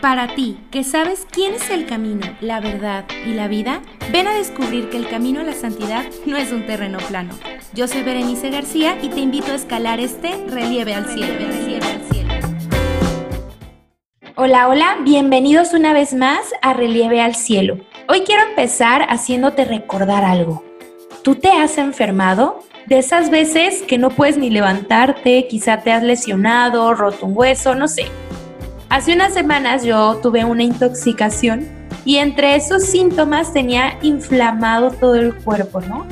Para ti, que sabes quién es el camino, la verdad y la vida, ven a descubrir que el camino a la santidad no es un terreno plano. Yo soy Berenice García y te invito a escalar este relieve al cielo. Hola, hola, bienvenidos una vez más a Relieve al Cielo. Hoy quiero empezar haciéndote recordar algo. ¿Tú te has enfermado? De esas veces que no puedes ni levantarte, quizá te has lesionado, roto un hueso, no sé Hace unas semanas yo tuve una intoxicación y entre esos síntomas tenía inflamado todo el cuerpo, ¿no?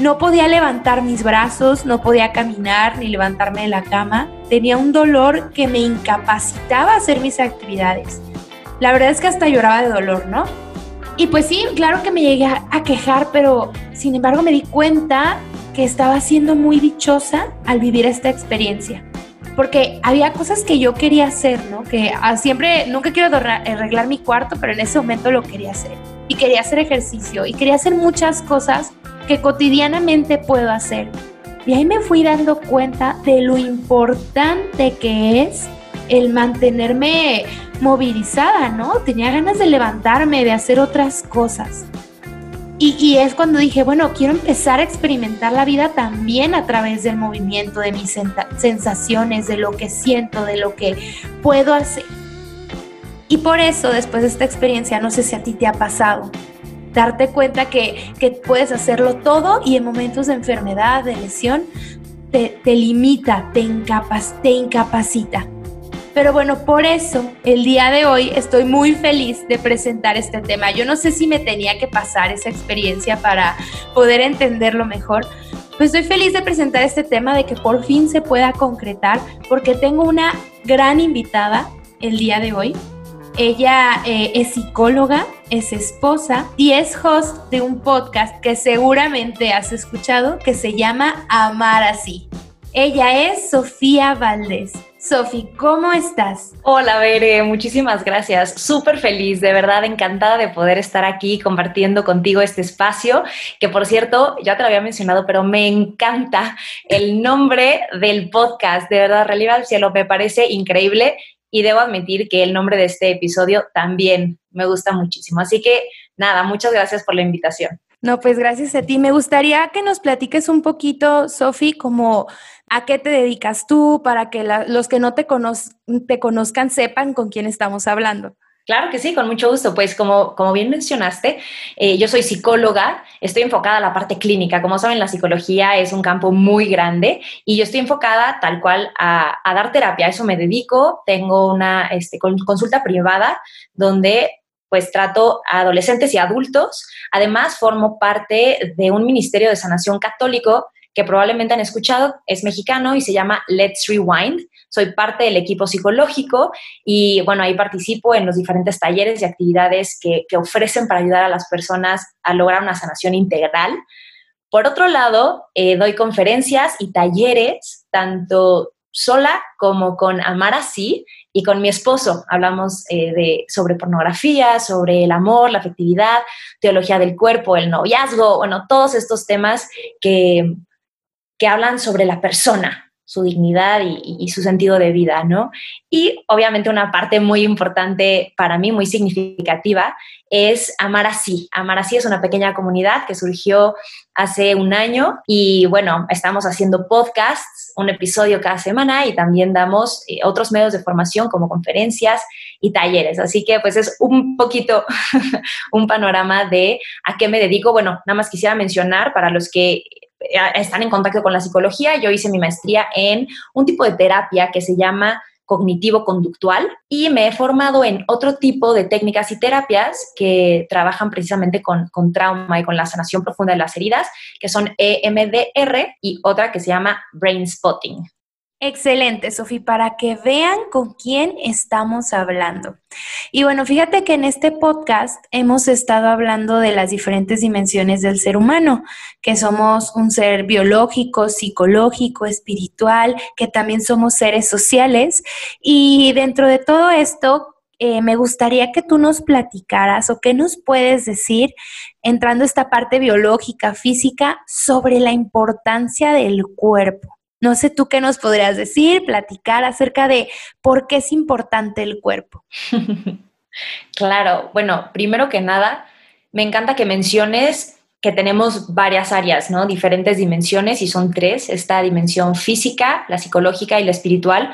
No podía levantar mis brazos, no podía caminar ni levantarme de la cama. Tenía un dolor que me incapacitaba a hacer mis actividades. La verdad es que hasta lloraba de dolor, ¿no? Y pues sí, claro que me llegué a quejar, pero sin embargo me di cuenta que estaba siendo muy dichosa al vivir esta experiencia porque había cosas que yo quería hacer, ¿no? Que ah, siempre, nunca quiero arreglar mi cuarto, pero en ese momento lo quería hacer. Y quería hacer ejercicio y quería hacer muchas cosas que cotidianamente puedo hacer. Y ahí me fui dando cuenta de lo importante que es el mantenerme movilizada, ¿no? Tenía ganas de levantarme, de hacer otras cosas. Y, es cuando dije, bueno, quiero empezar a experimentar la vida también a través del movimiento, de mis sensaciones, de lo que siento, de lo que puedo hacer. Y por eso, después de esta experiencia, no sé si a ti te ha pasado, darte cuenta que, puedes hacerlo todo y en momentos de enfermedad, de lesión, te, limita, te, te incapacita. Pero bueno, por eso el día de hoy estoy muy feliz de presentar este tema. Yo no sé si me tenía que pasar esa experiencia para poder entenderlo mejor, pues estoy feliz de presentar este tema, de que por fin se pueda concretar, porque tengo una gran invitada el día de hoy. Ella eh, es psicóloga, es esposa y es host de un podcast que seguramente has escuchado que se llama Amar así. Ella es Sofía Valdés. Sofi, ¿cómo estás? Hola, Bere, muchísimas gracias. Súper feliz, de verdad, encantada de poder estar aquí compartiendo contigo este espacio, que por cierto, ya te lo había mencionado, pero me encanta el nombre del podcast. De verdad, Relieve al Cielo, me parece increíble y debo admitir que el nombre de este episodio también me gusta muchísimo. Así que nada, muchas gracias por la invitación. No, pues gracias a ti. Me gustaría que nos platiques un poquito, Sofi, como a qué te dedicas tú para que los que no te, te conozcan sepan con quién estamos hablando. Claro que sí, con mucho gusto. Pues como, como bien mencionaste, eh, yo soy psicóloga, estoy enfocada a la parte clínica. Como saben, la psicología es un campo muy grande y yo estoy enfocada tal cual a, dar terapia. A eso me dedico. Tengo una este, consulta privada donde pues trato a adolescentes y adultos. Además, formo parte de un ministerio de sanación católico que probablemente han escuchado, es mexicano y se llama Let's Rewind. Soy parte del equipo psicológico y bueno, ahí participo en los diferentes talleres y actividades que, ofrecen para ayudar a las personas a lograr una sanación integral. Por otro lado, eh, doy conferencias y talleres, tanto sola como con Amar Así, y con mi esposo hablamos eh, de, sobre pornografía, sobre el amor, la afectividad, teología del cuerpo, el noviazgo, bueno, todos estos temas que, que hablan sobre la persona, su dignidad y, su sentido de vida, ¿no? Y obviamente una parte muy importante para mí, muy significativa, es Amar Así. Amar Así es una pequeña comunidad que surgió hace un año y bueno, estamos haciendo podcasts, un episodio cada semana y también damos eh, otros medios de formación como conferencias y talleres. Así que pues es un poquito un panorama de a qué me dedico. Bueno, nada más quisiera mencionar para los que están en contacto con la psicología. Yo hice mi maestría en un tipo de terapia que se llama cognitivo-conductual y me he formado en otro tipo de técnicas y terapias que trabajan precisamente con, con, trauma y con la sanación profunda de las heridas, que son EMDR y otra que se llama Brain Spotting. Excelente, Sofi, para que vean con quién estamos hablando. Y bueno, fíjate que en este podcast hemos estado hablando de las diferentes dimensiones del ser humano, que somos un ser biológico, psicológico, espiritual, que también somos seres sociales. Y dentro de todo esto, eh, me gustaría que tú nos platicaras o qué nos puedes decir, entrando esta parte biológica, física, sobre la importancia del cuerpo. No sé tú qué nos podrías decir, platicar acerca de por qué es importante el cuerpo. claro, bueno, primero que nada, me encanta que menciones que tenemos varias áreas, ¿no? Diferentes dimensiones y son tres, esta dimensión física, la psicológica y la espiritual,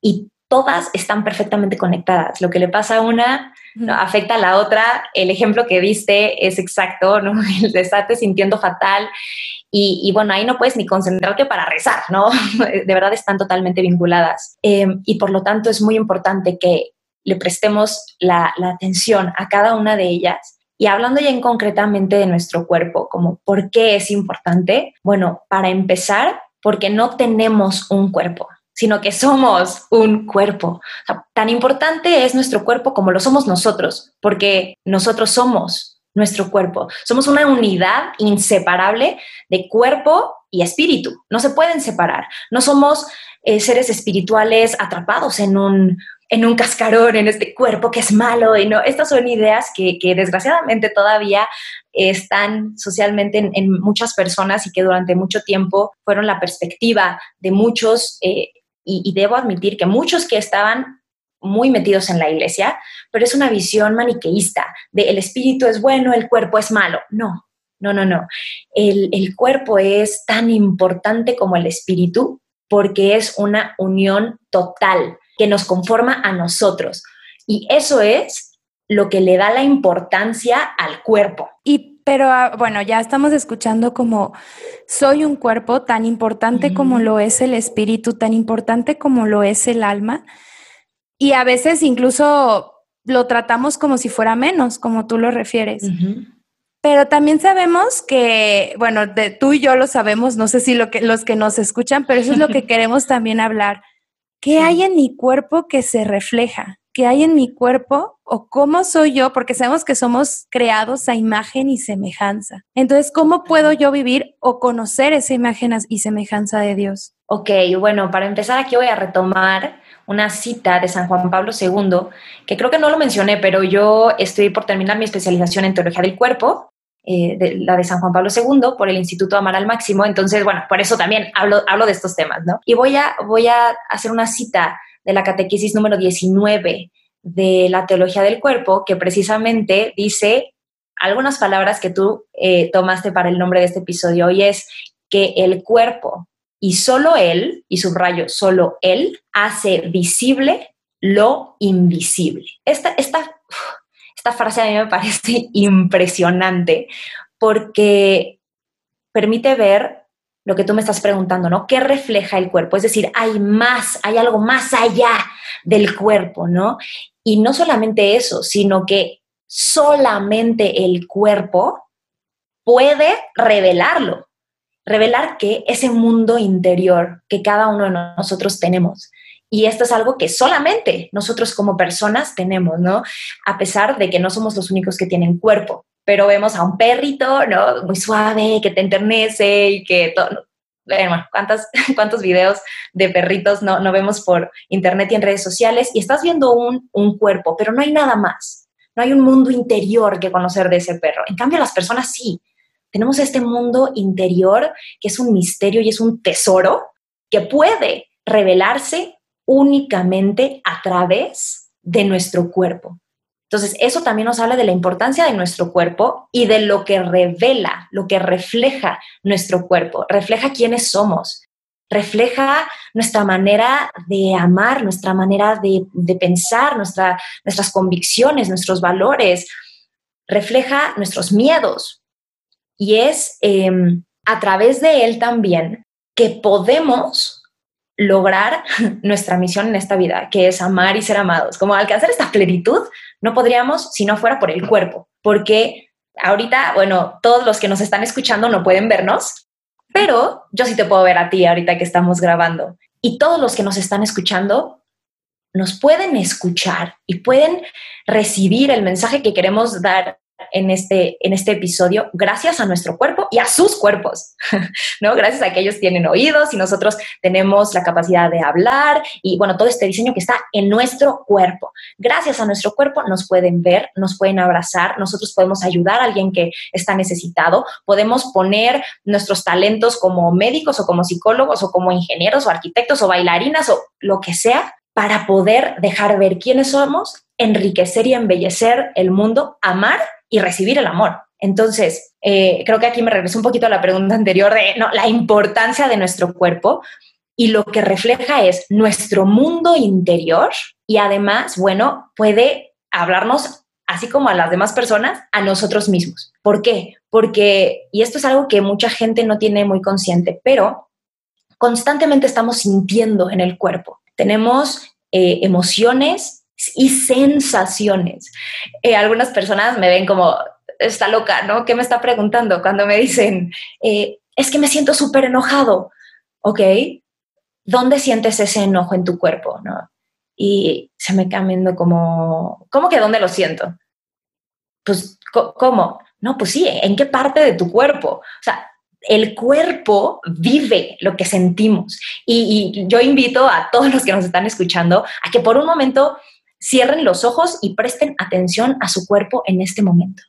y todas están perfectamente conectadas. Lo que le pasa a una ¿no? afecta a la otra. El ejemplo que viste es exacto, ¿no? El estarte sintiendo fatal y, bueno, ahí no puedes ni concentrarte para rezar, ¿no? De verdad están totalmente vinculadas. Em, y por lo tanto es muy importante que le prestemos la, la atención a cada una de ellas y hablando ya en concretamente de nuestro cuerpo, como por qué es importante, bueno, para empezar, porque no tenemos un cuerpo, sino que somos un cuerpo. tan importante es nuestro cuerpo como lo somos nosotros, porque nosotros somos nuestro cuerpo. Somos una unidad inseparable de cuerpo y espíritu. No se pueden separar. No somos eh, seres espirituales atrapados en un, en un cascarón, en este cuerpo que es malo. Y no, estas son ideas que, desgraciadamente todavía están socialmente en, muchas personas y que durante mucho tiempo fueron la perspectiva de muchos, eh, y, debo admitir que muchos que estaban muy metidos en la iglesia, pero es una visión maniqueísta de el espíritu es bueno, el cuerpo es malo. No, no, no, no. El, el cuerpo es tan importante como el espíritu porque es una unión total que nos conforma a nosotros. Y eso es lo que le da la importancia al cuerpo. Y pero ah, bueno, ya estamos escuchando como soy un cuerpo tan importante como lo es el espíritu, tan importante como lo es el alma. Y a veces incluso lo tratamos como si fuera menos, como tú lo refieres. Pero también sabemos que, bueno, de, tú y yo lo sabemos, no sé si lo que, los que nos escuchan, pero eso es lo que queremos también hablar. ¿Qué hay en mi cuerpo que se refleja? ¿Qué hay en mi cuerpo o cómo soy yo? Porque sabemos que somos creados a imagen y semejanza. Entonces, ¿cómo puedo yo vivir o conocer esa imagen y semejanza de Dios? Ok, bueno, para empezar aquí voy a retomar una cita de San Juan Pablo II, que creo que no lo mencioné, pero yo estoy por terminar mi especialización en teología del cuerpo eh, de, la de San Juan Pablo II por el Instituto Amar al Máximo. Entonces, bueno, por eso también hablo, hablo de estos temas, ¿no? Y voy a, voy a hacer una cita de la catequesis número 19 de la teología del cuerpo, que precisamente dice algunas palabras que tú eh, tomaste para el nombre de este episodio, y es que el cuerpo, y solo él, y subrayo, solo él, hace visible lo invisible. Esta, esta, esta frase a mí me parece impresionante porque permite ver lo que tú me estás preguntando, ¿no? ¿Qué refleja el cuerpo? Es decir, hay más, hay algo más allá del cuerpo, ¿no? Y no solamente eso, sino que solamente el cuerpo puede revelarlo, revelar que ese mundo interior que cada uno de nosotros tenemos. Y esto es algo que solamente nosotros como personas tenemos, ¿no? A pesar de que no somos los únicos que tienen cuerpo, pero vemos a un perrito, ¿no? Muy suave, que te enternece y que todo. Bueno, ¿cuántos, ¿cuántos videos de perritos no, no vemos por internet y en redes sociales? Y estás viendo un, un cuerpo, pero no hay nada más. No hay un mundo interior que conocer de ese perro. En cambio, las personas sí. Tenemos este mundo interior que es un misterio y es un tesoro que puede revelarse únicamente a través de nuestro cuerpo. Entonces, eso también nos habla de la importancia de nuestro cuerpo y de lo que revela, lo que refleja nuestro cuerpo, refleja quiénes somos, refleja nuestra manera de amar, nuestra manera de, pensar, nuestras convicciones, nuestros valores, refleja nuestros miedos. Y es em, a través de él también que podemos lograr nuestra misión en esta vida, que es amar y ser amados. Como alcanzar esta plenitud, no podríamos si no fuera por el cuerpo, porque ahorita, bueno, todos los que nos están escuchando no pueden vernos, pero yo sí te puedo ver a ti ahorita que estamos grabando. Y todos los que nos están escuchando nos pueden escuchar y pueden recibir el mensaje que queremos dar en este, en este episodio gracias a nuestro cuerpo y a sus cuerpos, ¿no? Gracias a que ellos tienen oídos y nosotros tenemos la capacidad de hablar y bueno, todo este diseño que está en nuestro cuerpo. Gracias a nuestro cuerpo nos pueden ver, nos pueden abrazar, nosotros podemos ayudar a alguien que está necesitado, podemos poner nuestros talentos como médicos o como psicólogos o como ingenieros o arquitectos o bailarinas o lo que sea para poder dejar ver quiénes somos, enriquecer y embellecer el mundo, amar y recibir el amor. Entonces, eh, creo que aquí me regreso un poquito a la pregunta anterior de la importancia de nuestro cuerpo y lo que refleja es nuestro mundo interior y además, bueno, puede hablarnos así como a las demás personas, a nosotros mismos. ¿Por qué? Porque, y esto es algo que mucha gente no tiene muy consciente, pero constantemente estamos sintiendo en el cuerpo. Tenemos eh, emociones y sensaciones. Eh, algunas personas me ven como, está loca, ¿no? ¿Qué me está preguntando cuando me dicen, eh, es que me siento súper enojado? Ok, ¿dónde sientes ese enojo en tu cuerpo? ¿no? Y se me cambiando como, ¿cómo que dónde lo siento? Pues, ¿cómo? No, pues sí, ¿en qué parte de tu cuerpo? O sea, el cuerpo vive lo que sentimos. Y, yo invito a todos los que nos están escuchando a que por un momento cierren los ojos y presten atención a su cuerpo en este momento.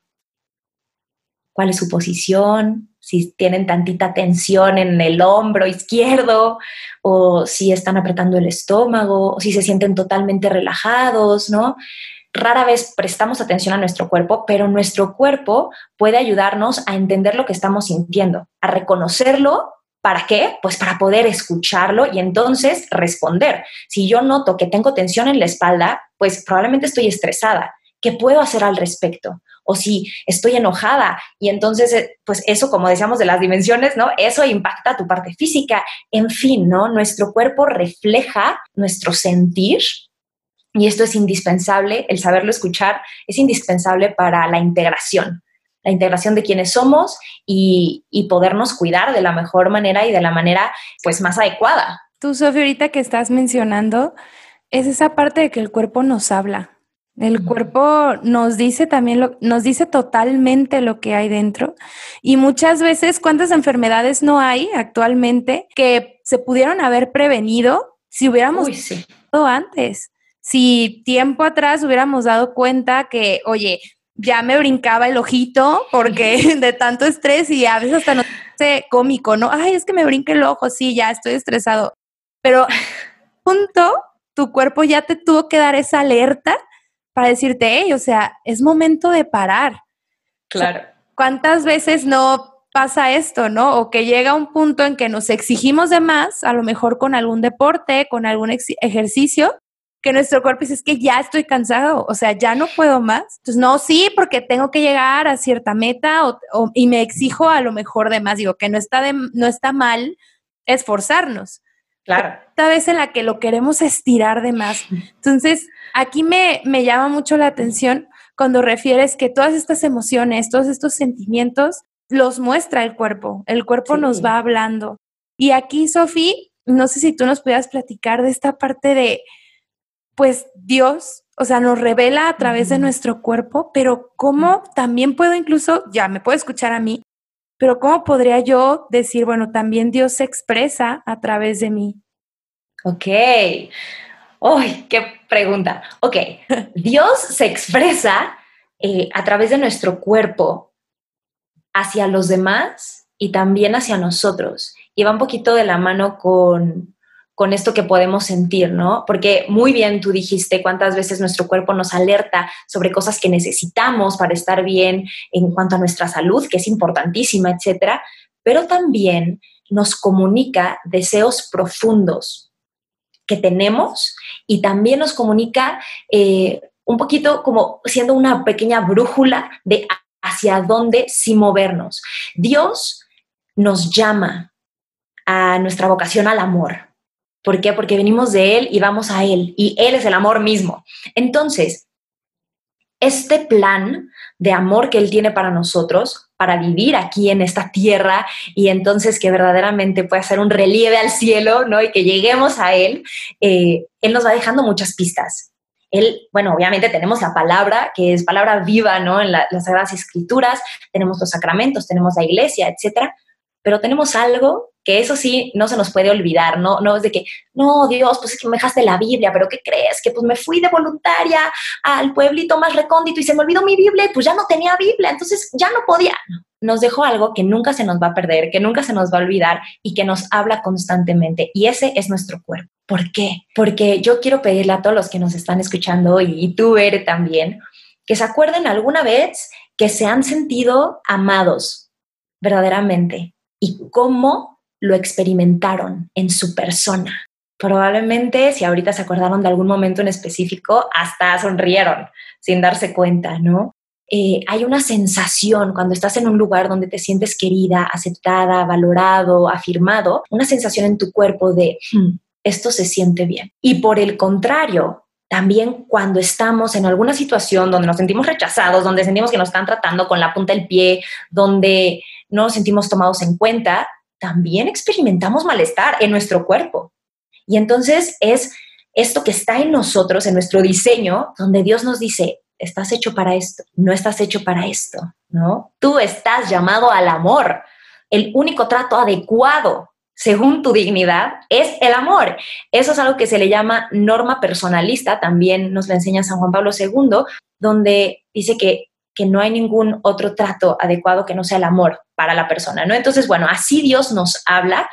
¿Cuál es su posición? Si tienen tantita tensión en el hombro izquierdo o si están apretando el estómago o si se sienten totalmente relajados, ¿no? rara vez prestamos atención a nuestro cuerpo, pero nuestro cuerpo puede ayudarnos a entender lo que estamos sintiendo, a reconocerlo. ¿Para qué? Pues para poder escucharlo y entonces responder. Si yo noto que tengo tensión en la espalda, pues probablemente estoy estresada. ¿Qué puedo hacer al respecto? O si estoy enojada y entonces, eh, pues eso, como decíamos de las dimensiones, ¿no? Eso impacta tu parte física. En fin, ¿no? Nuestro cuerpo refleja nuestro sentir y esto es indispensable, el saberlo escuchar es indispensable para la integración, la integración de quienes somos y, podernos cuidar de la mejor manera y de la manera pues más adecuada. Tú, Sofía, ahorita que estás mencionando, es esa parte de que el cuerpo nos habla. El cuerpo nos dice también, lo, nos dice totalmente lo que hay dentro. Y muchas veces, ¿cuántas enfermedades no hay actualmente que se pudieron haber prevenido si hubiéramos Uy, antes? si tiempo atrás hubiéramos dado cuenta que, oye, ya me brincaba el ojito porque de tanto estrés y a veces hasta no sé cómico, ¿no? Ay, es que me brinca el ojo, sí, ya estoy estresado. Pero punto, tu cuerpo ya te tuvo que dar esa alerta para decirte, hey, o sea, es momento de parar. Claro. ¿Cuántas veces no pasa esto, no? O que llega un punto en que nos exigimos de más, a lo mejor con algún deporte, con algún ejercicio, que nuestro cuerpo dice, es que ya estoy cansado, o sea, ya no puedo más. Entonces, no, sí, porque tengo que llegar a cierta meta o, y me exijo a lo mejor de más. Digo, que no está, de, no está mal esforzarnos. Claro. Esta vez en la que lo queremos estirar de más. Entonces, aquí me, me llama mucho la atención cuando refieres que todas estas emociones, todos estos sentimientos, los muestra el cuerpo. El cuerpo nos va hablando. Y aquí, Sofi, no sé si tú nos pudieras platicar de esta parte de pues Dios, o sea, nos revela a través de nuestro cuerpo, pero cómo también puedo incluso, ya me puedo escuchar a mí, pero cómo podría yo decir, bueno, también Dios se expresa a través de mí. Ok. ¡Uy, qué pregunta! Ok, Dios se expresa eh, a través de nuestro cuerpo hacia los demás y también hacia nosotros. Y va un poquito de la mano con, con esto que podemos sentir, ¿no? Porque muy bien tú dijiste cuántas veces nuestro cuerpo nos alerta sobre cosas que necesitamos para estar bien en cuanto a nuestra salud, que es importantísima, etcétera, pero también nos comunica deseos profundos que tenemos y también nos comunica eh, un poquito como siendo una pequeña brújula de hacia dónde sí movernos. Dios nos llama a nuestra vocación al amor, ¿Por qué? Porque venimos de Él y vamos a Él, y Él es el amor mismo. Entonces, este plan de amor que Él tiene para nosotros, para vivir aquí en esta tierra y entonces que verdaderamente pueda ser un relieve al cielo, ¿no? Y que lleguemos a Él, eh, Él nos va dejando muchas pistas. Él, bueno, obviamente tenemos la palabra, que es palabra viva, ¿no? En las Sagradas Escrituras, tenemos los sacramentos, tenemos la iglesia, etcétera, pero tenemos algo que eso sí no se nos puede olvidar, no, no es de que, no, Dios, pues es que me dejaste la Biblia, pero ¿qué crees? Que pues me fui de voluntaria al pueblito más recóndito y se me olvidó mi Biblia y pues ya no tenía Biblia, entonces ya no podía. Nos dejó algo que nunca se nos va a perder, que nunca se nos va a olvidar y que nos habla constantemente y ese es nuestro cuerpo. ¿Por qué? Porque yo quiero pedirle a todos los que nos están escuchando y, tú, eres también, que se acuerden alguna vez que se han sentido amados verdaderamente y cómo lo experimentaron en su persona. Probablemente si ahorita se acordaron de algún momento en específico, hasta sonrieron sin darse cuenta, ¿no? Eh, hay una sensación cuando estás en un lugar donde te sientes querida, aceptada, valorado, afirmado, una sensación en tu cuerpo de, hmm, esto se siente bien. Y por el contrario, también cuando estamos en alguna situación donde nos sentimos rechazados, donde sentimos que nos están tratando con la punta del pie, donde no nos sentimos tomados en cuenta, también experimentamos malestar en nuestro cuerpo. Y entonces es esto que está en nosotros, en nuestro diseño, donde Dios nos dice, estás hecho para esto, no estás hecho para esto, ¿no? Tú estás llamado al amor. El único trato adecuado según tu dignidad es el amor. Eso es algo que se le llama norma personalista, también nos lo enseña San Juan Pablo II, donde dice que que no hay ningún otro trato adecuado que no sea el amor para la persona, ¿no? Entonces, bueno, así Dios nos habla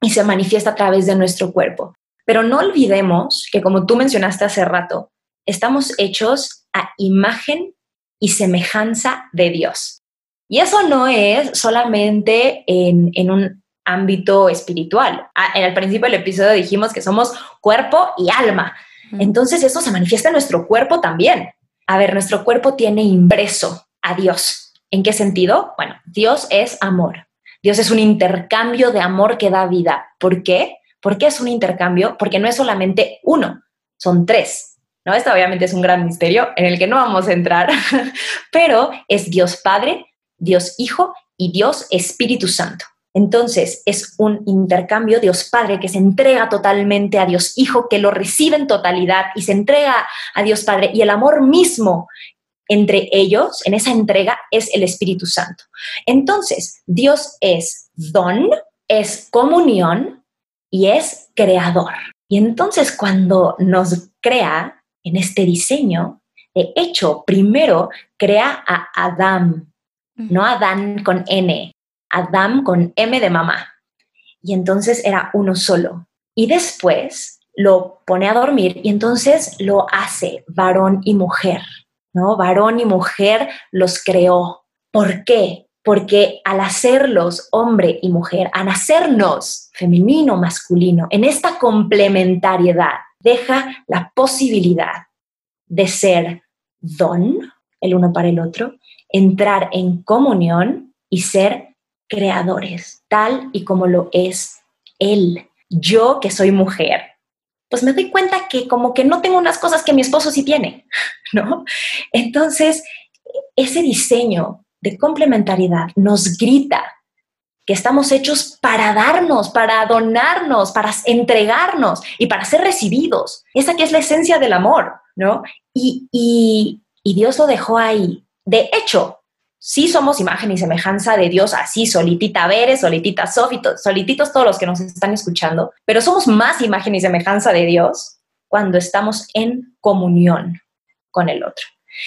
y se manifiesta a través de nuestro cuerpo. Pero no olvidemos que, como tú mencionaste hace rato, estamos hechos a imagen y semejanza de Dios. Y eso no es solamente en, en un ámbito espiritual. Ah, en el principio del episodio dijimos que somos cuerpo y alma. Entonces eso se manifiesta en nuestro cuerpo también. A ver, nuestro cuerpo tiene impreso a Dios. ¿En qué sentido? Bueno, Dios es amor. Dios es un intercambio de amor que da vida. ¿Por qué? ¿Por qué es un intercambio? Porque no es solamente uno, son tres. ¿no? Esto obviamente es un gran misterio en el que no vamos a entrar, pero es Dios Padre, Dios Hijo y Dios Espíritu Santo. Entonces es un intercambio Dios Padre que se entrega totalmente a Dios Hijo, que lo recibe en totalidad y se entrega a Dios Padre. Y el amor mismo entre ellos, en esa entrega, es el Espíritu Santo. Entonces, Dios es don, es comunión y es creador. Y entonces cuando nos crea en este diseño, de hecho, primero crea a Adán, no Adán con N, Adam con M de mamá. Y entonces era uno solo. Y después lo pone a dormir y entonces lo hace varón y mujer, ¿no? Varón y mujer los creó. ¿Por qué? Porque al hacerlos hombre y mujer, al hacernos femenino, masculino, en esta complementariedad, deja la posibilidad de ser don, el uno para el otro, entrar en comunión y ser creadores, tal y como lo es Él. Yo que soy mujer, pues me doy cuenta que como que no tengo unas cosas que mi esposo sí tiene, ¿no? Entonces, ese diseño de complementariedad nos grita que estamos hechos para darnos, para donarnos, para entregarnos y para ser recibidos. Esa que es la esencia del amor, ¿no? Y, y, y Dios lo dejó ahí. De hecho, sí somos imagen y semejanza de Dios, así, solitita Bere, solitita Sofi, solititos todos los que nos están escuchando, pero somos más imagen y semejanza de Dios cuando estamos en comunión con el otro.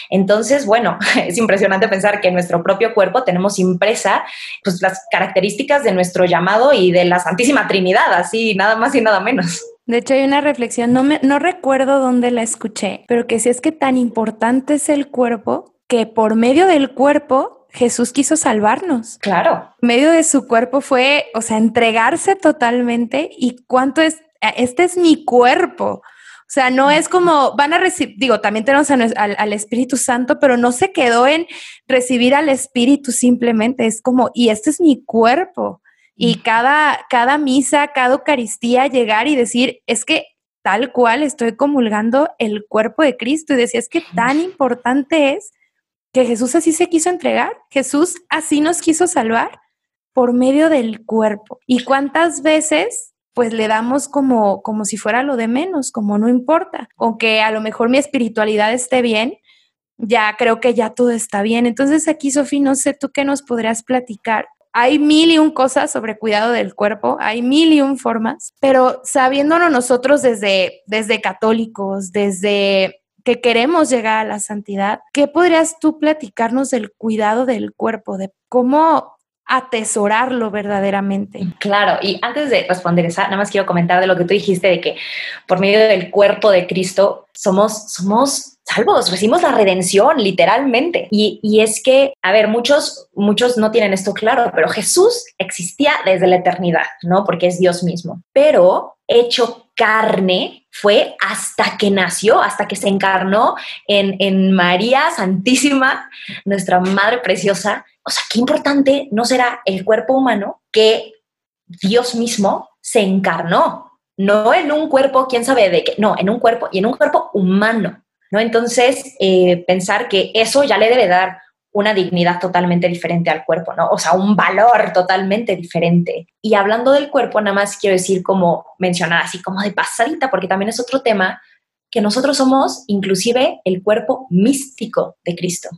Entonces, bueno, es impresionante pensar que en nuestro propio cuerpo tenemos impresa pues, las características de nuestro llamado y de la Santísima Trinidad, así, nada más y nada menos. De hecho, hay una reflexión, no, me, no recuerdo dónde la escuché, pero que si es que tan importante es el cuerpo que por medio del cuerpo Jesús quiso salvarnos. Claro. medio de su cuerpo fue, o sea, entregarse totalmente y cuánto es, este es mi cuerpo. O sea, no es como van a recibir, digo, también tenemos al, al, Espíritu Santo, pero no se quedó en recibir al Espíritu simplemente, es como, y este es mi cuerpo. Y cada, cada misa, cada Eucaristía, llegar y decir, es que tal cual estoy comulgando el cuerpo de Cristo. Y decía, es que tan importante es que Jesús así se quiso entregar, Jesús así nos quiso salvar por medio del cuerpo. ¿Y cuántas veces pues le damos como, como si fuera lo de menos, como no importa. Aunque a lo mejor mi espiritualidad esté bien, ya creo que ya todo está bien. Entonces aquí, Sofía, no sé tú qué nos podrías platicar. Hay mil y un cosas sobre cuidado del cuerpo, hay mil y un formas, pero sabiéndonos nosotros desde, desde católicos, desde que queremos llegar a la santidad, ¿qué podrías tú platicarnos del cuidado del cuerpo, de cómo atesorarlo verdaderamente. Claro, y antes de responder esa, nada más quiero comentar de lo que tú dijiste de que por medio del cuerpo de Cristo somos, somos salvos, recibimos la redención literalmente. Y, y, es que, a ver, muchos, muchos no tienen esto claro, pero Jesús existía desde la eternidad, ¿no? Porque es Dios mismo. Pero hecho carne fue hasta que nació, hasta que se encarnó en, en María Santísima, nuestra Madre Preciosa, o sea, qué importante no será el cuerpo humano que Dios mismo se encarnó, no en un cuerpo, quién sabe de qué, no, en un cuerpo y en un cuerpo humano, ¿no? Entonces, eh, pensar que eso ya le debe dar una dignidad totalmente diferente al cuerpo, ¿no? O sea, un valor totalmente diferente. Y hablando del cuerpo, nada más quiero decir como mencionar así como de pasadita, porque también es otro tema que nosotros somos inclusive el cuerpo místico de Cristo.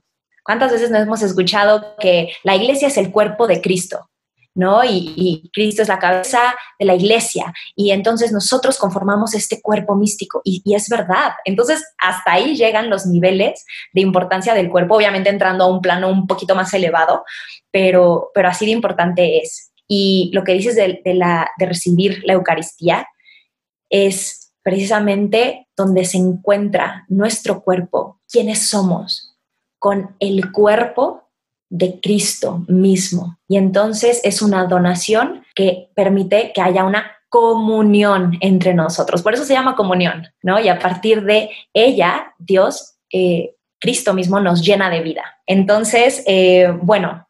¿Cuántas veces nos hemos escuchado que la iglesia es el cuerpo de Cristo? ¿No? Y, Cristo es la cabeza de la iglesia. Y entonces nosotros conformamos este cuerpo místico. Y, es verdad. Entonces, hasta ahí llegan los niveles de importancia del cuerpo, obviamente entrando a un plano un poquito más elevado, pero, pero así de importante es. Y lo que dices de, la, de recibir la Eucaristía es precisamente donde se encuentra nuestro cuerpo, quiénes somos, con el cuerpo de Cristo mismo. Y entonces es una donación que permite que haya una comunión entre nosotros. Por eso se llama comunión, ¿no? Y a partir de ella, Dios, eh, Cristo mismo nos llena de vida. Entonces, eh, bueno,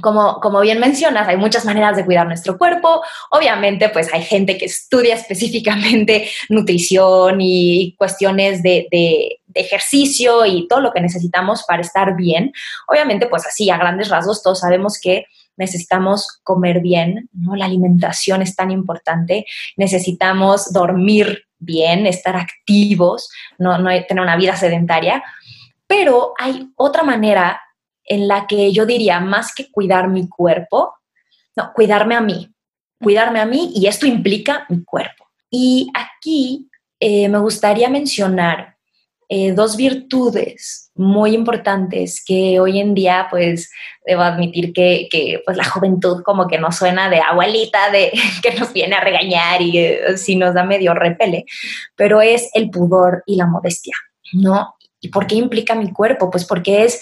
como, como bien mencionas, hay muchas maneras de cuidar nuestro cuerpo. Obviamente, pues hay gente que estudia específicamente nutrición y cuestiones de, de, ejercicio y todo lo que necesitamos para estar bien. Obviamente, pues así, a grandes rasgos, todos sabemos que necesitamos comer bien, ¿no? La alimentación es tan importante. Necesitamos dormir bien, estar activos, no, no tener una vida sedentaria. Pero hay otra manera en la que yo diría, más que cuidar mi cuerpo, no, cuidarme a mí, cuidarme a mí y esto implica mi cuerpo. Y aquí eh, me gustaría mencionar eh, dos virtudes muy importantes que hoy en día, pues, debo admitir que, que, pues, la juventud como que nos suena de abuelita, de que nos viene a regañar y eh, si nos da medio repele, pero es el pudor y la modestia, ¿no? ¿Y por qué implica mi cuerpo? Pues porque es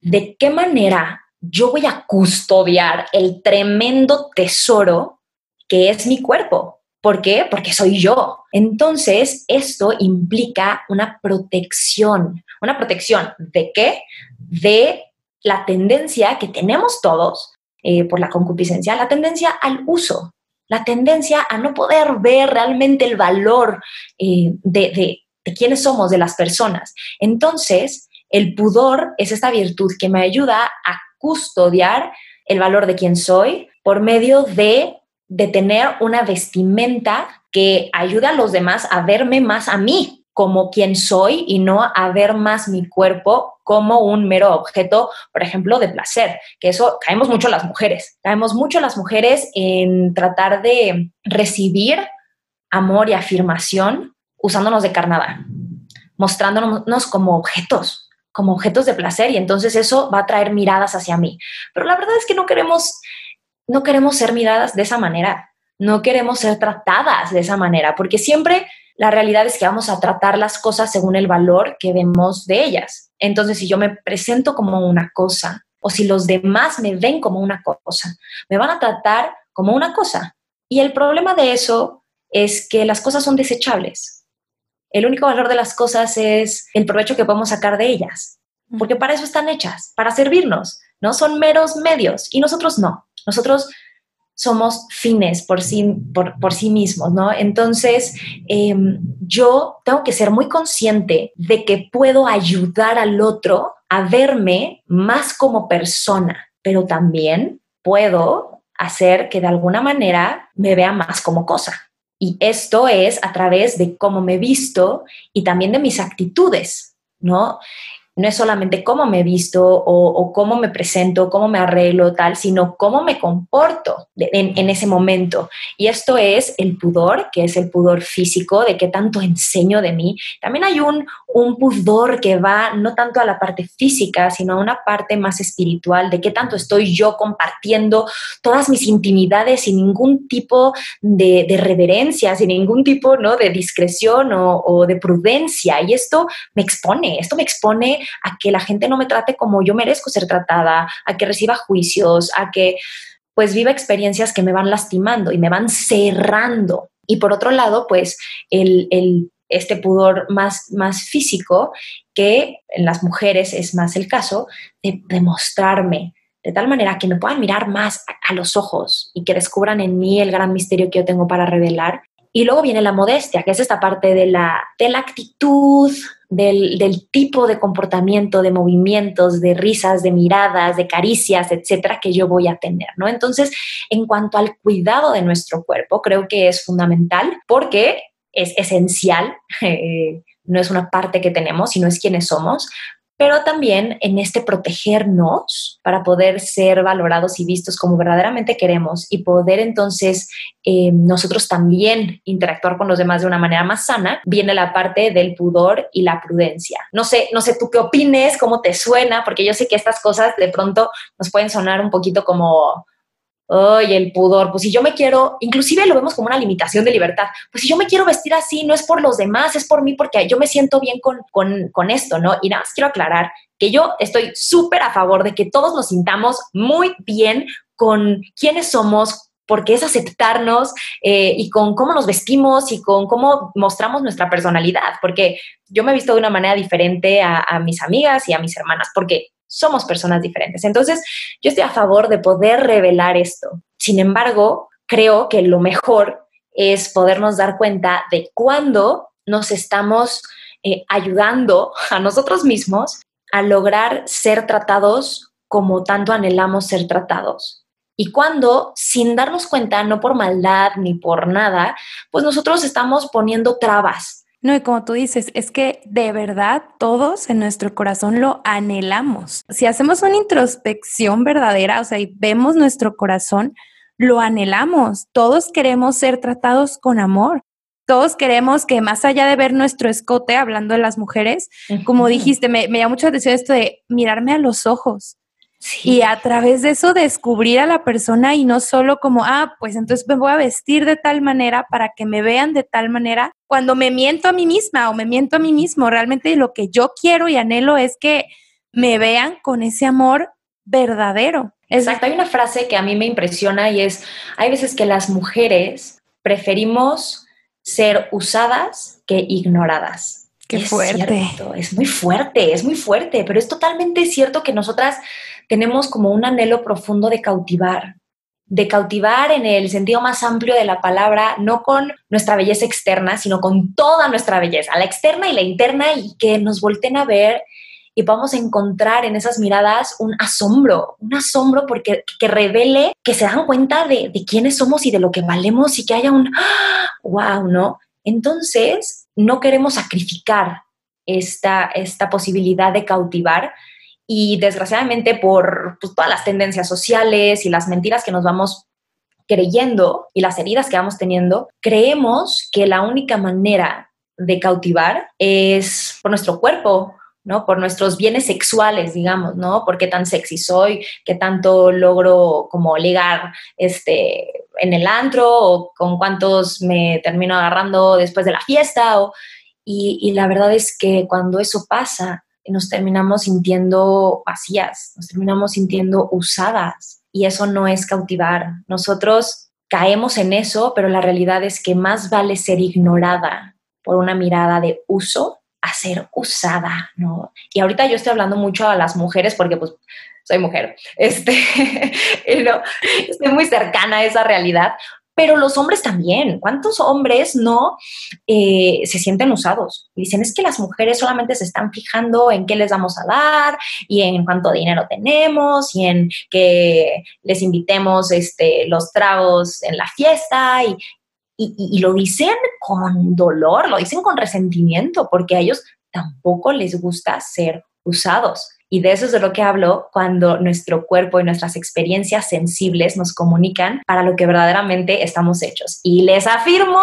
de qué manera yo voy a custodiar el tremendo tesoro que es mi cuerpo. ¿Por qué? Porque soy yo. Entonces, esto implica una protección. ¿Una protección de qué? De la tendencia que tenemos todos eh, por la concupiscencia, la tendencia al uso, la tendencia a no poder ver realmente el valor eh, de, de, de quiénes somos, de las personas. Entonces, el pudor es esta virtud que me ayuda a custodiar el valor de quien soy por medio de, de tener una vestimenta que ayude a los demás a verme más a mí como quien soy y no a ver más mi cuerpo como un mero objeto, por ejemplo, de placer, que eso caemos mucho las mujeres, caemos mucho las mujeres en tratar de recibir amor y afirmación usándonos de carnada, mostrándonos como objetos, como objetos de placer y entonces eso va a traer miradas hacia mí. Pero la verdad es que no queremos, no queremos ser miradas de esa manera, no queremos ser tratadas de esa manera, porque siempre la realidad es que vamos a tratar las cosas según el valor que vemos de ellas. Entonces, si yo me presento como una cosa o si los demás me ven como una cosa, me van a tratar como una cosa. Y el problema de eso es que las cosas son desechables el único valor de las cosas es el provecho que podemos sacar de ellas, porque para eso están hechas, para servirnos, ¿no? Son meros medios y nosotros no. Nosotros somos fines por sí, por, sí mismos, ¿no? Entonces, em, yo tengo que ser muy consciente de que puedo ayudar al otro a verme más como persona, pero también puedo hacer que de alguna manera me vea más como cosa. Y esto es a través de cómo me visto y también de mis actitudes, ¿no? No es solamente cómo me visto o, cómo me presento, cómo me arreglo, tal, sino cómo me comporto en, ese momento. Y esto es el pudor, que es el pudor físico, de qué tanto enseño de mí. También hay un, un pudor que va no tanto a la parte física, sino a una parte más espiritual, de qué tanto estoy yo compartiendo todas mis intimidades sin ningún tipo de, reverencia, sin ningún tipo ¿no? de discreción o de prudencia. Y esto me expone, esto me expone a que la gente no me trate como yo merezco ser tratada, a que reciba juicios, a que pues viva experiencias que me van lastimando y me van cerrando. Y por otro lado, pues el, este pudor más, más físico, que en las mujeres es más el caso, de demostrarme de tal manera que me puedan mirar más a, a, los ojos y que descubran en mí el gran misterio que yo tengo para revelar. Y luego viene la modestia, que es esta parte de la, de la actitud, del, tipo de comportamiento, de movimientos, de risas, de miradas, de caricias, etcétera, que yo voy a tener, ¿no? Entonces, en cuanto al cuidado de nuestro cuerpo, creo que es fundamental porque es esencial, eh, no es una parte que tenemos, sino es quienes somos, pero también en este protegernos para poder ser valorados y vistos como verdaderamente queremos y poder entonces eh, nosotros también interactuar con los demás de una manera más sana, viene la parte del pudor y la prudencia. No sé, no sé tú qué opines, cómo te suena, porque yo sé que estas cosas de pronto nos pueden sonar un poquito como Ay, el pudor. Pues si yo me quiero, inclusive lo vemos como una limitación de libertad. Pues si yo me quiero vestir así, no es por los demás, es por mí porque yo me siento bien con, con, con esto, ¿no? Y nada más quiero aclarar que yo estoy súper a favor de que todos nos sintamos muy bien con quiénes somos, porque es aceptarnos eh, y con cómo nos vestimos y con cómo mostramos nuestra personalidad, porque yo me he visto de una manera diferente a, a mis amigas y a mis hermanas, porque somos personas diferentes. Entonces, yo estoy a favor de poder revelar esto. Sin embargo, creo que lo mejor es podernos dar cuenta de cuándo nos estamos eh, ayudando a nosotros mismos a lograr ser tratados como tanto anhelamos ser tratados. Y cuando, sin darnos cuenta, no por maldad ni por nada, pues nosotros estamos poniendo trabas no, y como tú dices, es que de verdad todos en nuestro corazón lo anhelamos. Si hacemos una introspección verdadera, o sea, y vemos nuestro corazón, lo anhelamos. Todos queremos ser tratados con amor. Todos queremos que más allá de ver nuestro escote, hablando de las mujeres, como dijiste, me, me llama mucho la atención esto de mirarme a los ojos. Y a través de eso descubrir a la persona y no solo como, ah, pues entonces me voy a vestir de tal manera para que me vean de tal manera. Cuando me miento a mí misma o me miento a mí mismo, realmente lo que yo quiero y anhelo es que me vean con ese amor verdadero. Exacto, hay una frase que a mí me impresiona y es, hay veces que las mujeres preferimos ser usadas que ignoradas. Qué fuerte. es muy fuerte, es muy fuerte, pero es totalmente cierto que nosotras tenemos como un anhelo profundo de cautivar, de cautivar en el sentido más amplio de la palabra, no con nuestra belleza externa, sino con toda nuestra belleza, la externa y la interna, y que nos volten a ver y vamos a encontrar en esas miradas un asombro, un asombro porque que revele que se dan cuenta de, de quiénes somos y de lo que valemos y que haya un wow, ¡ah! ¿no? Entonces, no queremos sacrificar esta, esta posibilidad de cautivar y desgraciadamente por pues, todas las tendencias sociales y las mentiras que nos vamos creyendo y las heridas que vamos teniendo, creemos que la única manera de cautivar es por nuestro cuerpo, ¿no? Por nuestros bienes sexuales, digamos, ¿no? Por qué tan sexy soy, qué tanto logro como ligar este, en el antro o con cuántos me termino agarrando después de la fiesta. Y la verdad es que cuando eso pasa, nos terminamos sintiendo vacías, nos terminamos sintiendo usadas y eso no es cautivar. Nosotros caemos en eso, pero la realidad es que más vale ser ignorada por una mirada de uso a ser usada, ¿no? Y ahorita yo estoy hablando mucho a las mujeres porque pues soy mujer, este, estoy muy cercana a esa realidad, pero los hombres también. ¿Cuántos hombres no eh, se sienten usados? Y dicen, es que las mujeres solamente se están fijando en qué les vamos a dar y en cuánto dinero tenemos y en que les invitemos este, los tragos en la fiesta y, y, lo dicen con dolor, lo dicen con resentimiento, porque a ellos tampoco les gusta ser usados. Y de eso es de lo que hablo cuando nuestro cuerpo y nuestras experiencias sensibles nos comunican para lo que verdaderamente estamos hechos. Y les afirmo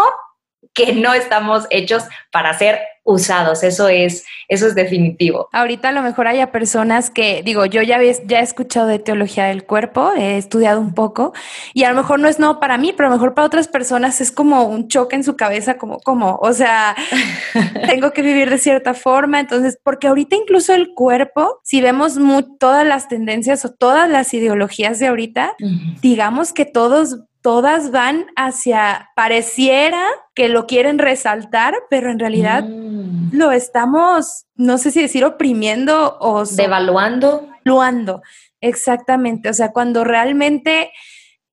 que no estamos hechos para ser usados. Eso es, eso es definitivo. Ahorita a lo mejor haya personas que, digo, yo ya, ya he escuchado de teología del cuerpo, he estudiado un poco y a lo mejor no es no para mí, pero a lo mejor para otras personas es como un choque en su cabeza, como, como, o sea, tengo que vivir de cierta forma. Entonces, porque ahorita incluso el cuerpo, si vemos todas las tendencias o todas las ideologías de ahorita, digamos que todos todas van hacia, pareciera que lo quieren resaltar, pero en realidad mm. Lo estamos, no sé si decir oprimiendo o... Devaluando. Devaluando, exactamente. O sea, cuando realmente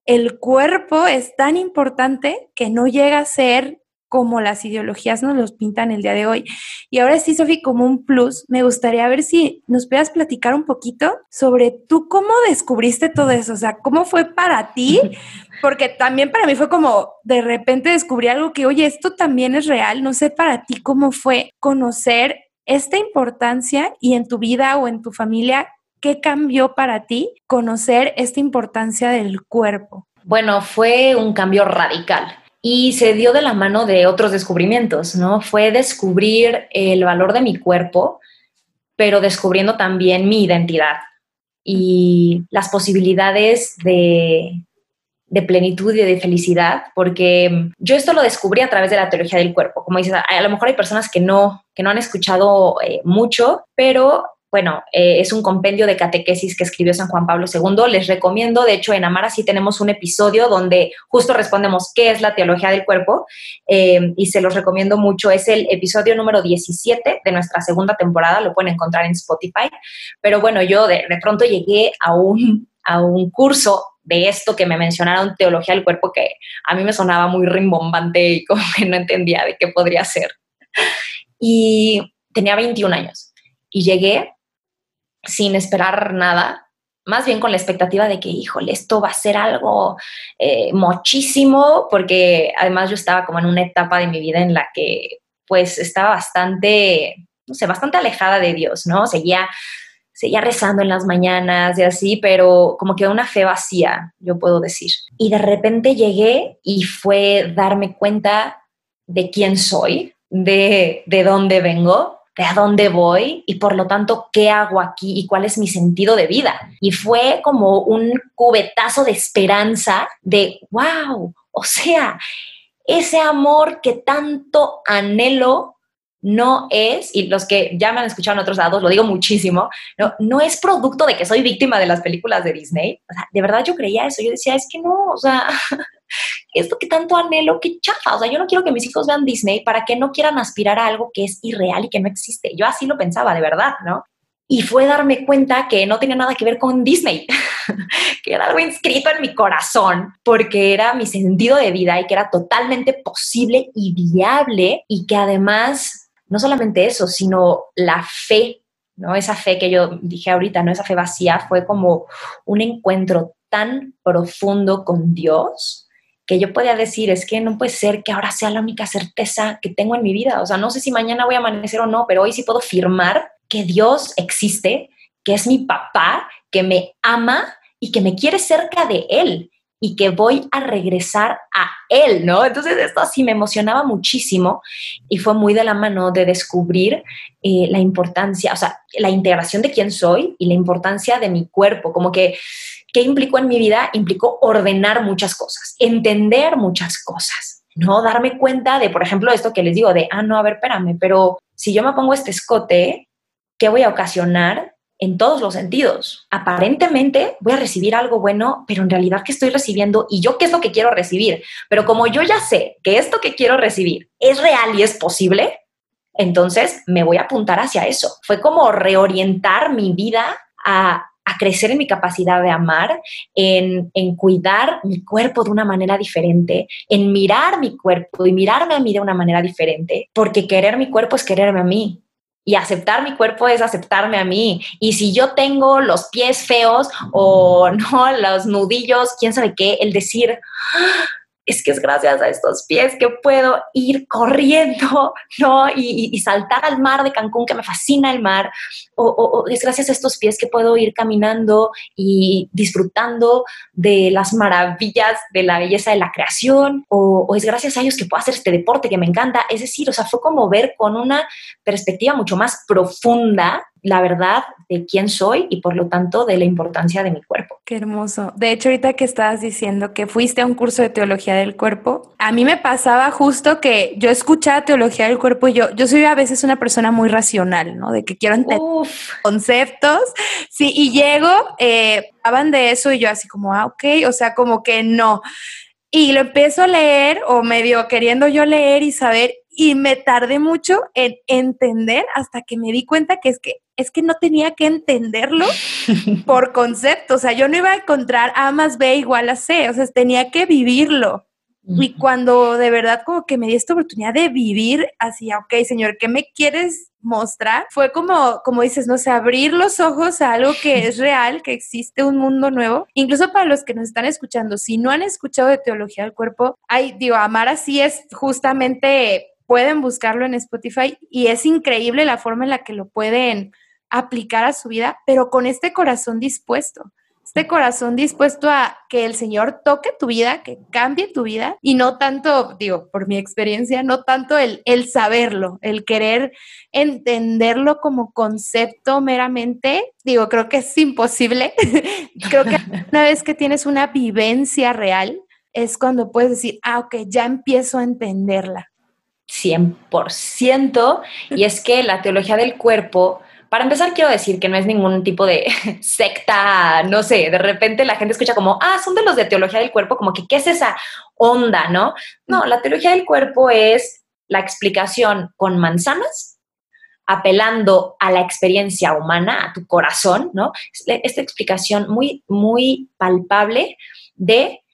el cuerpo es tan importante que no llega a ser como las ideologías nos los pintan el día de hoy. Y ahora sí, Sofi, como un plus, me gustaría ver si nos puedas platicar un poquito sobre tú cómo descubriste todo eso, o sea, cómo fue para ti, porque también para mí fue como de repente descubrí algo que, oye, esto también es real, no sé para ti cómo fue conocer esta importancia y en tu vida o en tu familia, ¿qué cambió para ti conocer esta importancia del cuerpo? Bueno, fue un cambio radical y se dio de la mano de otros descubrimientos, ¿no? Fue descubrir el valor de mi cuerpo, pero descubriendo también mi identidad y las posibilidades de, plenitud y de felicidad, porque yo esto lo descubrí a través de la teología del cuerpo. Como dices, a, lo mejor hay personas que no, que no han escuchado eh, mucho, pero bueno, eh, es un compendio de catequesis que escribió San Juan Pablo II. Les recomiendo, de hecho, en Amara sí tenemos un episodio donde justo respondemos qué es la teología del cuerpo eh, y se los recomiendo mucho. Es el episodio número 17 de nuestra segunda temporada, lo pueden encontrar en Spotify. Pero bueno, yo de, pronto llegué a un, a un curso de esto que me mencionaron, teología del cuerpo, que a mí me sonaba muy rimbombante y como que no entendía de qué podría ser. Y tenía 21 años y llegué sin esperar nada, más bien con la expectativa de que, híjole, esto va a ser algo eh, muchísimo, porque además yo estaba como en una etapa de mi vida en la que pues estaba bastante, no sé, bastante alejada de Dios, ¿no? Seguía, seguía rezando en las mañanas y así, pero como que una fe vacía, yo puedo decir. Y de repente llegué y fue darme cuenta de quién soy, de, de dónde vengo, de a dónde voy y por lo tanto qué hago aquí y cuál es mi sentido de vida. Y fue como un cubetazo de esperanza de, wow, o sea, ese amor que tanto anhelo no es, y los que ya me han escuchado en otros lados, lo digo muchísimo, no, no es producto de que soy víctima de las películas de Disney. O sea, de verdad yo creía eso. Yo decía, es que no, o sea, esto que tanto anhelo, qué chafa. O sea, yo no quiero que mis hijos vean Disney para que no quieran aspirar a algo que es irreal y que no existe. Yo así lo pensaba, de verdad, ¿no? Y fue darme cuenta que no tenía nada que ver con Disney, que era algo inscrito en mi corazón, porque era mi sentido de vida y que era totalmente posible y viable y que además, no solamente eso, sino la fe, ¿no? Esa fe que yo dije ahorita, ¿no? Esa fe vacía fue como un encuentro tan profundo con Dios que yo podía decir, es que no puede ser que ahora sea la única certeza que tengo en mi vida. O sea, no sé si mañana voy a amanecer o no, pero hoy sí puedo firmar que Dios existe, que es mi papá, que me ama y que me quiere cerca de Él y que voy a regresar a Él, ¿no? Entonces esto así me emocionaba muchísimo y fue muy de la mano de descubrir eh, la importancia, o sea, la integración de quién soy y la importancia de mi cuerpo, como que ¿Qué implicó en mi vida? Implicó ordenar muchas cosas, entender muchas cosas, ¿no? Darme cuenta de, por ejemplo, esto que les digo de, ah, no, a ver, espérame, pero si yo me pongo este escote, ¿qué voy a ocasionar? En todos los sentidos. Aparentemente voy a recibir algo bueno, pero en realidad, ¿qué estoy recibiendo? ¿Y yo qué es lo que quiero recibir? Pero como yo ya sé que esto que quiero recibir es real y es posible, entonces me voy a apuntar hacia eso. Fue como reorientar mi vida a a crecer en mi capacidad de amar, en, en cuidar mi cuerpo de una manera diferente, en mirar mi cuerpo y mirarme a mí de una manera diferente, porque querer mi cuerpo es quererme a mí. Y aceptar mi cuerpo es aceptarme a mí. Y si yo tengo los pies feos o no, los nudillos, quién sabe qué, el decir, es que es gracias a estos pies que puedo ir corriendo, ¿no? Y, saltar al mar de Cancún, que me fascina el mar, o, es gracias a estos pies que puedo ir caminando y disfrutando de las maravillas de la belleza de la creación, o, o es gracias a ellos que puedo hacer este deporte que me encanta. Es decir, o sea, fue como ver con una perspectiva mucho más profunda la verdad de quién soy y por lo tanto de la importancia de mi cuerpo. Qué hermoso. De hecho, ahorita que estabas diciendo que fuiste a un curso de teología del cuerpo, a mí me pasaba justo que yo escuchaba teología del cuerpo y yo, yo soy a veces una persona muy racional, ¿no? De que quiero entender conceptos. Sí, y llego, eh, hablan de eso y yo así como, ah, ok, o sea, como que no. Y lo empiezo a leer o medio queriendo yo leer y saber y me tardé mucho en entender hasta que me di cuenta que es que es que no tenía que entenderlo por concepto, o sea, yo no iba a encontrar A más B igual a C, o sea, tenía que vivirlo. Y cuando de verdad como que me di esta oportunidad de vivir así, ok, señor, ¿qué me quieres mostrar? Fue como, como dices, no sé, abrir los ojos a algo que es real, que existe un mundo nuevo. Incluso para los que nos están escuchando, si no han escuchado de teología del cuerpo, hay, digo, amar así es justamente pueden buscarlo en Spotify y es increíble la forma en la que lo pueden aplicar a su vida, pero con este corazón dispuesto, este corazón dispuesto a que el Señor toque tu vida, que cambie tu vida y no tanto, digo, por mi experiencia, no tanto el, el saberlo, el querer entenderlo como concepto meramente, digo, creo que es imposible. creo que una vez que tienes una vivencia real, es cuando puedes decir, ah, ok, ya empiezo a entenderla. 100%, y es que la teología del cuerpo, para empezar quiero decir que no es ningún tipo de secta, no sé, de repente la gente escucha como, ah, son de los de teología del cuerpo, como que, ¿qué es esa onda, no? No, la teología del cuerpo es la explicación con manzanas, apelando a la experiencia humana, a tu corazón, ¿no? Esta explicación muy, muy palpable de,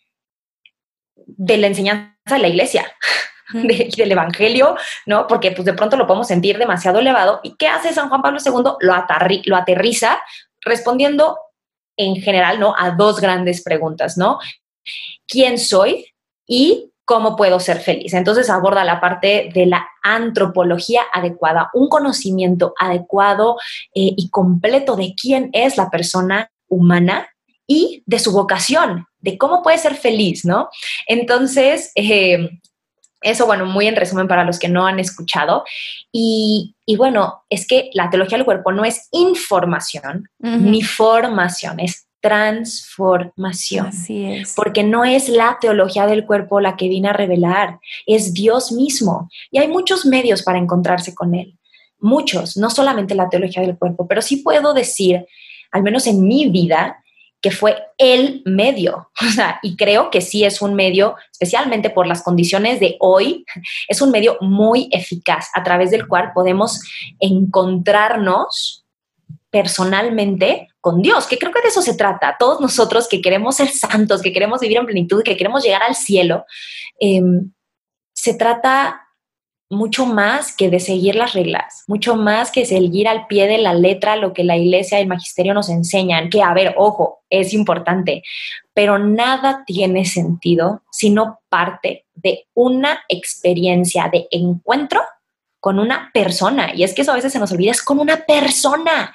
de la enseñanza de la iglesia del Evangelio, ¿no? Porque pues de pronto lo podemos sentir demasiado elevado. ¿Y qué hace San Juan Pablo II? Lo, lo aterriza respondiendo en general, ¿no? A dos grandes preguntas, ¿no? ¿Quién soy? Y cómo puedo ser feliz. Entonces aborda la parte de la antropología adecuada, un conocimiento adecuado eh, y completo de quién es la persona humana y de su vocación, de cómo puede ser feliz, ¿no? Entonces, eh, eso, bueno, muy en resumen para los que no han escuchado. Y, bueno, es que la teología del cuerpo no es información ni formación, es transformación. Así es. Porque no es la teología del cuerpo la que viene a revelar, es Dios mismo. Y hay muchos medios para encontrarse con Él. Muchos, no solamente la teología del cuerpo, pero sí puedo decir, al menos en mi vida, que fue el medio. O sea, y creo que sí es un medio, especialmente por las condiciones de hoy, es un medio muy eficaz a través del cual podemos encontrarnos personalmente con Dios, que creo que de eso se trata. Todos nosotros que queremos ser santos, que queremos vivir en plenitud, que queremos llegar al cielo, em, se trata mucho más que de seguir las reglas, mucho más que seguir al pie de la letra lo que la iglesia y el magisterio nos enseñan, que a ver, ojo, es importante, pero nada tiene sentido si no parte de una experiencia de encuentro con una persona. Y es que eso a veces se nos olvida, es con una persona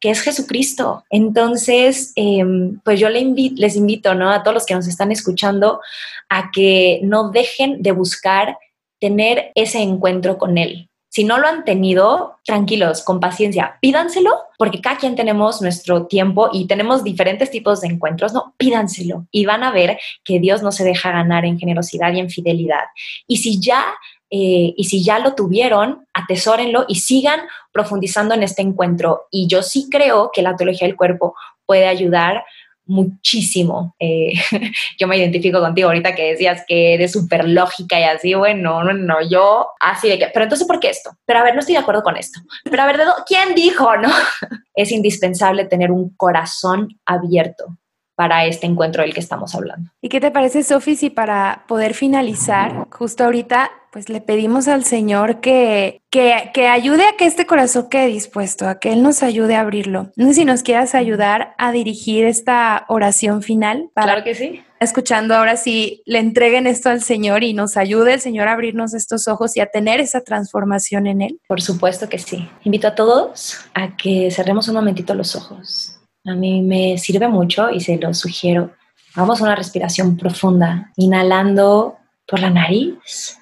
que es Jesucristo. Entonces, em, pues yo les invito ¿no? a todos los que nos están escuchando a que no dejen de buscar tener ese encuentro con Él. Si no lo han tenido, tranquilos, con paciencia, pídanselo, porque cada quien tenemos nuestro tiempo y tenemos diferentes tipos de encuentros, no, pídanselo y van a ver que Dios no se deja ganar en generosidad y en fidelidad. Y si ya, eh, y si ya lo tuvieron, atesórenlo y sigan profundizando en este encuentro. Y yo sí creo que la teología del cuerpo puede ayudar muchísimo. Eh, yo me identifico contigo ahorita que decías que eres súper lógica y así, bueno, no, no, yo así de que, pero entonces, ¿por qué esto? Pero a ver, no estoy de acuerdo con esto. Pero a ver, ¿quién dijo, no? es indispensable tener un corazón abierto para este encuentro del que estamos hablando. ¿Y qué te parece, Sofi, si para poder finalizar, justo ahorita, pues le pedimos al Señor que, que, ayude a que este corazón quede dispuesto, a que Él nos ayude a abrirlo? No sé si nos quieras ayudar a dirigir esta oración final. claro que sí. Escuchando ahora si le entreguen esto al Señor y nos ayude el Señor a abrirnos estos ojos y a tener esa transformación en Él. Por supuesto que sí. Invito a todos a que cerremos un momentito los ojos a mí me sirve mucho y se lo sugiero. A una respiración profunda, inhalando por la nariz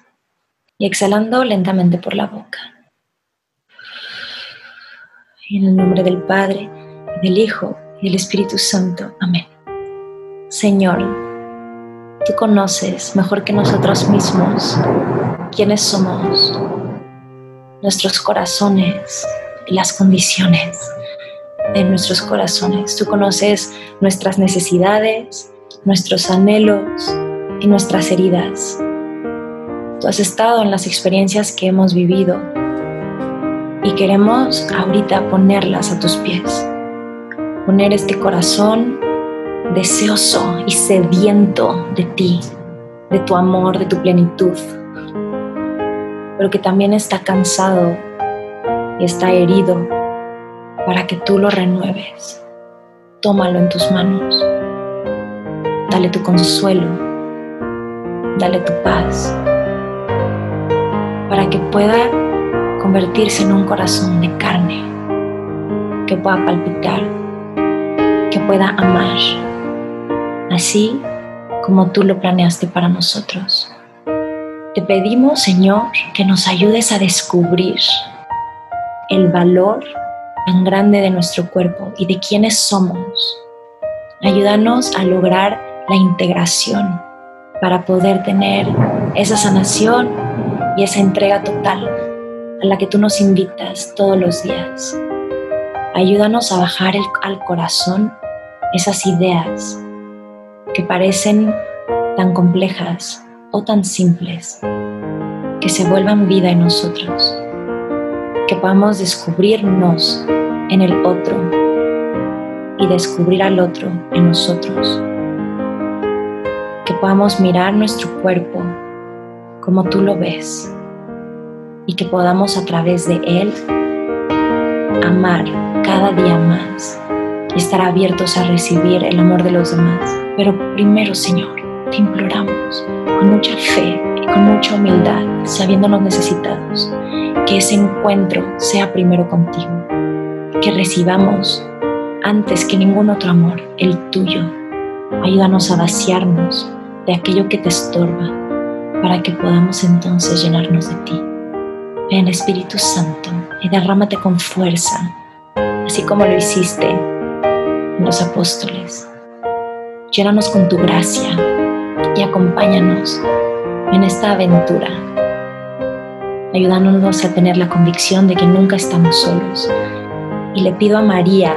y exhalando lentamente por la boca. En el nombre del Padre, del Hijo y del Espíritu Santo. Amén. Señor, tú conoces mejor que nosotros mismos quiénes somos, nuestros corazones y las condiciones en nuestros corazones. Tú conoces nuestras necesidades, nuestros anhelos y nuestras heridas. Tú has estado en las experiencias que hemos vivido y queremos ahorita ponerlas a tus pies. Poner este corazón deseoso y sediento de ti, de tu amor, de tu plenitud, pero que también está cansado y está herido para que tú lo renueves. Tómalo en tus manos. Dale tu consuelo. Dale tu paz. Para que pueda convertirse en un corazón de carne. Que pueda palpitar. Que pueda amar. Así como tú lo planeaste para nosotros. Te pedimos, Señor, que nos ayudes a descubrir el valor tan grande de nuestro cuerpo y de quiénes somos. Ayúdanos a lograr la integración para poder tener esa sanación y esa entrega total a la que tú nos invitas todos los días. Ayúdanos a bajar al corazón esas ideas que parecen tan complejas o tan simples, que se vuelvan vida en nosotros que podamos descubrirnos en el otro y descubrir al otro en nosotros. Que podamos mirar nuestro cuerpo como tú lo ves y que podamos a través de él amar cada día más y estar abiertos a recibir el amor de los demás. Pero primero, Señor, te imploramos con mucha fe y con mucha humildad, sabiéndonos necesitados, que ese encuentro sea primero contigo, que recibamos antes que ningún otro amor el tuyo. Ayúdanos a vaciarnos de aquello que te estorba para que podamos entonces llenarnos de ti. Ven Espíritu Santo y derrámate con fuerza, así como lo hiciste en los apóstoles. Llénanos con tu gracia y acompáñanos en esta aventura ayudándonos a tener la convicción de que nunca estamos solos. Y le pido a María,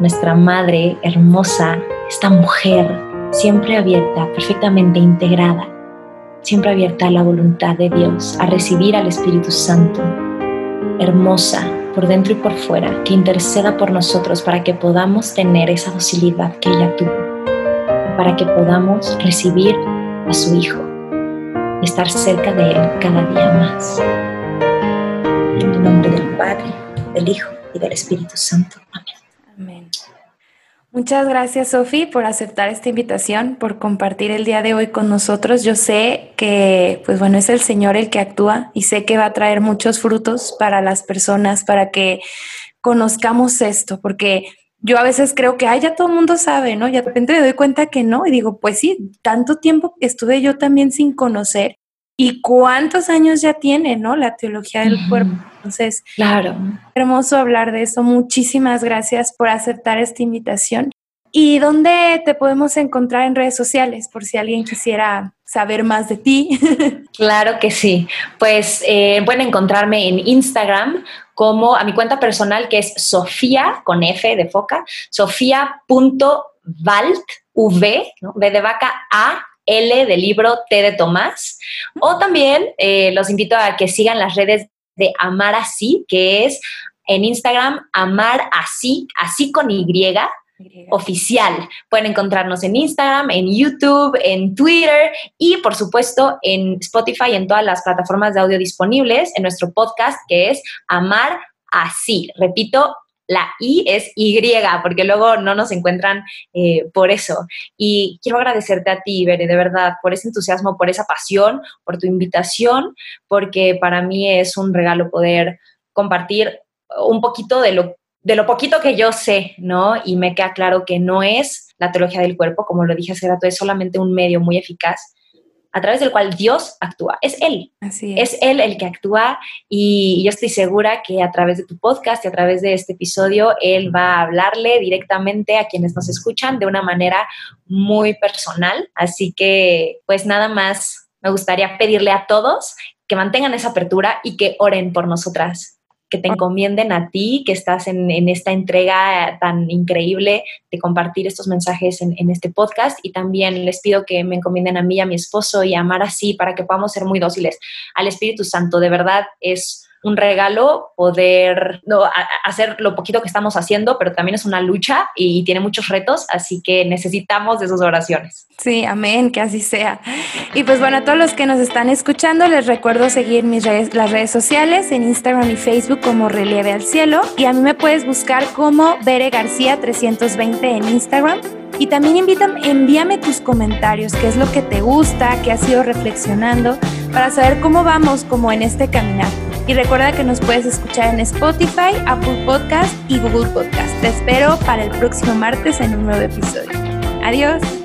nuestra Madre hermosa, esta mujer siempre abierta, perfectamente integrada, siempre abierta a la voluntad de Dios, a recibir al Espíritu Santo, hermosa por dentro y por fuera, que interceda por nosotros para que podamos tener esa docilidad que ella tuvo, para que podamos recibir a su Hijo estar cerca de Él cada día más. En el nombre del Padre, del Hijo y del Espíritu Santo. Amén. Amén. Muchas gracias, Sofi, por aceptar esta invitación, por compartir el día de hoy con nosotros. Yo sé que, pues bueno, es el Señor el que actúa y sé que va a traer muchos frutos para las personas, para que conozcamos esto, porque yo a veces creo que, ay, ya todo el mundo sabe, ¿no? Y de repente me doy cuenta que no, y digo, pues sí, tanto tiempo estuve yo también sin conocer. ¿Y cuántos años ya tiene, no? La teología del cuerpo. Entonces, claro. Hermoso hablar de eso. Muchísimas gracias por aceptar esta invitación. ¿Y dónde te podemos encontrar en redes sociales por si alguien quisiera saber más de ti? claro que sí. Pues eh, pueden encontrarme en Instagram como a mi cuenta personal que es Sofía con F de foca, sofía.valt, V, ¿no? V de vaca, A, L de libro, T de Tomás. O también eh, los invito a que sigan las redes de Amar Así, que es en Instagram, amar así, así con Y, oficial. Pueden encontrarnos en Instagram, en YouTube, en Twitter y por supuesto en Spotify y en todas las plataformas de audio disponibles en nuestro podcast que es Amar Así. Repito, la I es Y, porque luego no nos encuentran eh, por eso. Y quiero agradecerte a ti, Bere, de verdad, por ese entusiasmo, por esa pasión, por tu invitación, porque para mí es un regalo poder compartir un poquito de lo de lo poquito que yo sé, ¿no? Y me queda claro que no es la teología del cuerpo, como lo dije hace rato, es solamente un medio muy eficaz a través del cual Dios actúa. Es Él. Así es. es. Él el que actúa y yo estoy segura que a través de tu podcast y a través de este episodio, Él va a hablarle directamente a quienes nos escuchan de una manera muy personal. Así que, pues nada más, me gustaría pedirle a todos que mantengan esa apertura y que oren por nosotras que te encomienden a ti, que estás en, esta entrega tan increíble de compartir estos mensajes en, en, este podcast. Y también les pido que me encomienden a mí a mi esposo y a amar así para que podamos ser muy dóciles al Espíritu Santo. De verdad es un regalo poder no, hacer lo poquito que estamos haciendo, pero también es una lucha y tiene muchos retos, así que necesitamos de sus oraciones. Sí, amén, que así sea. Y pues bueno, a todos los que nos están escuchando, les recuerdo seguir mis redes, las redes sociales en Instagram y Facebook como Relieve al Cielo. Y a mí me puedes buscar como Bere García 320 en Instagram. Y también invítame, envíame tus comentarios, qué es lo que te gusta, qué has ido reflexionando, para saber cómo vamos como en este caminar. Y recuerda que nos puedes escuchar en Spotify, Apple Podcast y Google Podcast. Te espero para el próximo martes en un nuevo episodio. Adiós.